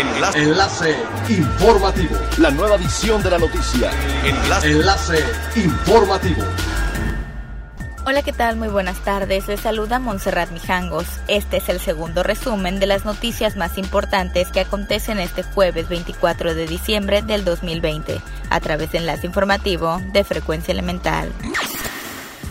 Enlace. Enlace informativo. La nueva edición de la noticia. Enlace. Enlace informativo. Hola, ¿qué tal? Muy buenas tardes. Les saluda Montserrat Mijangos. Este es el segundo resumen de las noticias más importantes que acontecen este jueves 24 de diciembre del 2020 a través de Enlace Informativo de Frecuencia Elemental.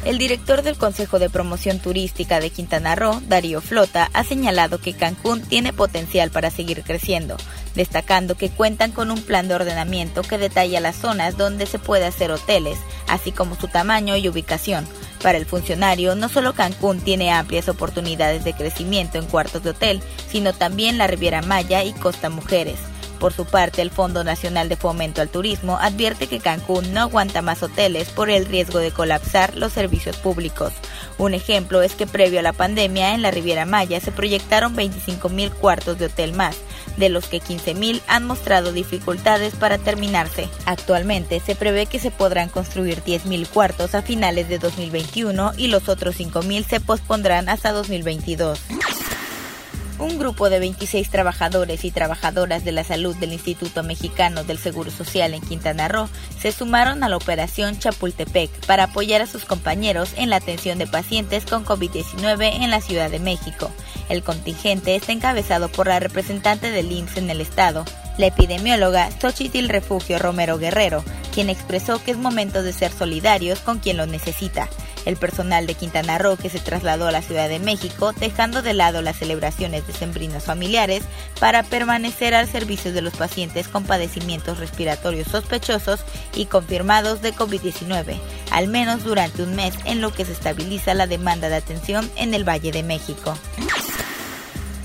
El director del Consejo de Promoción Turística de Quintana Roo, Darío Flota, ha señalado que Cancún tiene potencial para seguir creciendo, destacando que cuentan con un plan de ordenamiento que detalla las zonas donde se puede hacer hoteles, así como su tamaño y ubicación. Para el funcionario, no solo Cancún tiene amplias oportunidades de crecimiento en cuartos de hotel, sino también la Riviera Maya y Costa Mujeres. Por su parte, el Fondo Nacional de Fomento al Turismo advierte que Cancún no aguanta más hoteles por el riesgo de colapsar los servicios públicos. Un ejemplo es que previo a la pandemia en la Riviera Maya se proyectaron 25.000 cuartos de hotel más, de los que 15.000 han mostrado dificultades para terminarse. Actualmente se prevé que se podrán construir 10.000 cuartos a finales de 2021 y los otros 5.000 se pospondrán hasta 2022 un grupo de 26 trabajadores y trabajadoras de la salud del Instituto Mexicano del Seguro Social en Quintana Roo se sumaron a la operación Chapultepec para apoyar a sus compañeros en la atención de pacientes con COVID-19 en la Ciudad de México. El contingente está encabezado por la representante del IMSS en el estado, la epidemióloga Xochitl Refugio Romero Guerrero, quien expresó que es momento de ser solidarios con quien lo necesita. El personal de Quintana Roo que se trasladó a la Ciudad de México, dejando de lado las celebraciones decembrinas familiares para permanecer al servicio de los pacientes con padecimientos respiratorios sospechosos y confirmados de COVID-19, al menos durante un mes en lo que se estabiliza la demanda de atención en el Valle de México.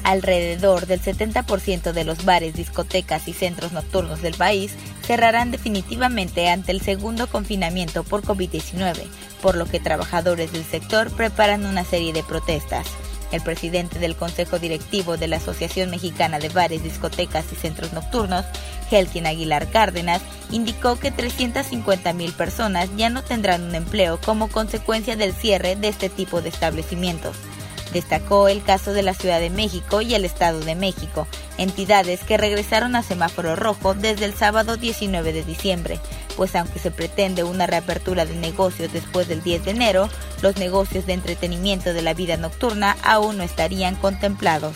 Alrededor del 70% de los bares, discotecas y centros nocturnos del país cerrarán definitivamente ante el segundo confinamiento por COVID-19, por lo que trabajadores del sector preparan una serie de protestas. El presidente del Consejo Directivo de la Asociación Mexicana de Bares, Discotecas y Centros Nocturnos, Helkin Aguilar Cárdenas, indicó que 350.000 personas ya no tendrán un empleo como consecuencia del cierre de este tipo de establecimientos. Destacó el caso de la Ciudad de México y el Estado de México, entidades que regresaron a semáforo rojo desde el sábado 19 de diciembre, pues aunque se pretende una reapertura de negocios después del 10 de enero, los negocios de entretenimiento de la vida nocturna aún no estarían contemplados.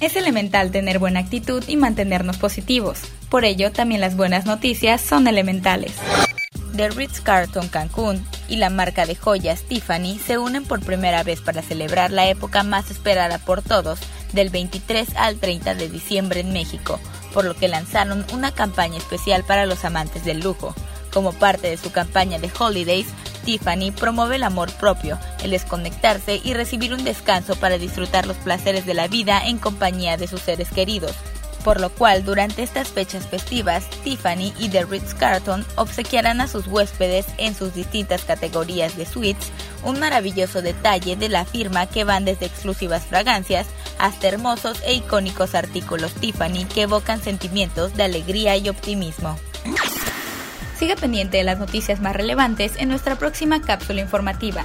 Es elemental tener buena actitud y mantenernos positivos. Por ello, también las buenas noticias son elementales. The Ritz-Carlton Cancún y la marca de joyas Tiffany se unen por primera vez para celebrar la época más esperada por todos, del 23 al 30 de diciembre en México, por lo que lanzaron una campaña especial para los amantes del lujo. Como parte de su campaña de Holidays, Tiffany promueve el amor propio, el desconectarse y recibir un descanso para disfrutar los placeres de la vida en compañía de sus seres queridos por lo cual durante estas fechas festivas, Tiffany y The Ritz-Carlton obsequiarán a sus huéspedes en sus distintas categorías de suites un maravilloso detalle de la firma que van desde exclusivas fragancias hasta hermosos e icónicos artículos Tiffany que evocan sentimientos de alegría y optimismo. Siga pendiente de las noticias más relevantes en nuestra próxima cápsula informativa.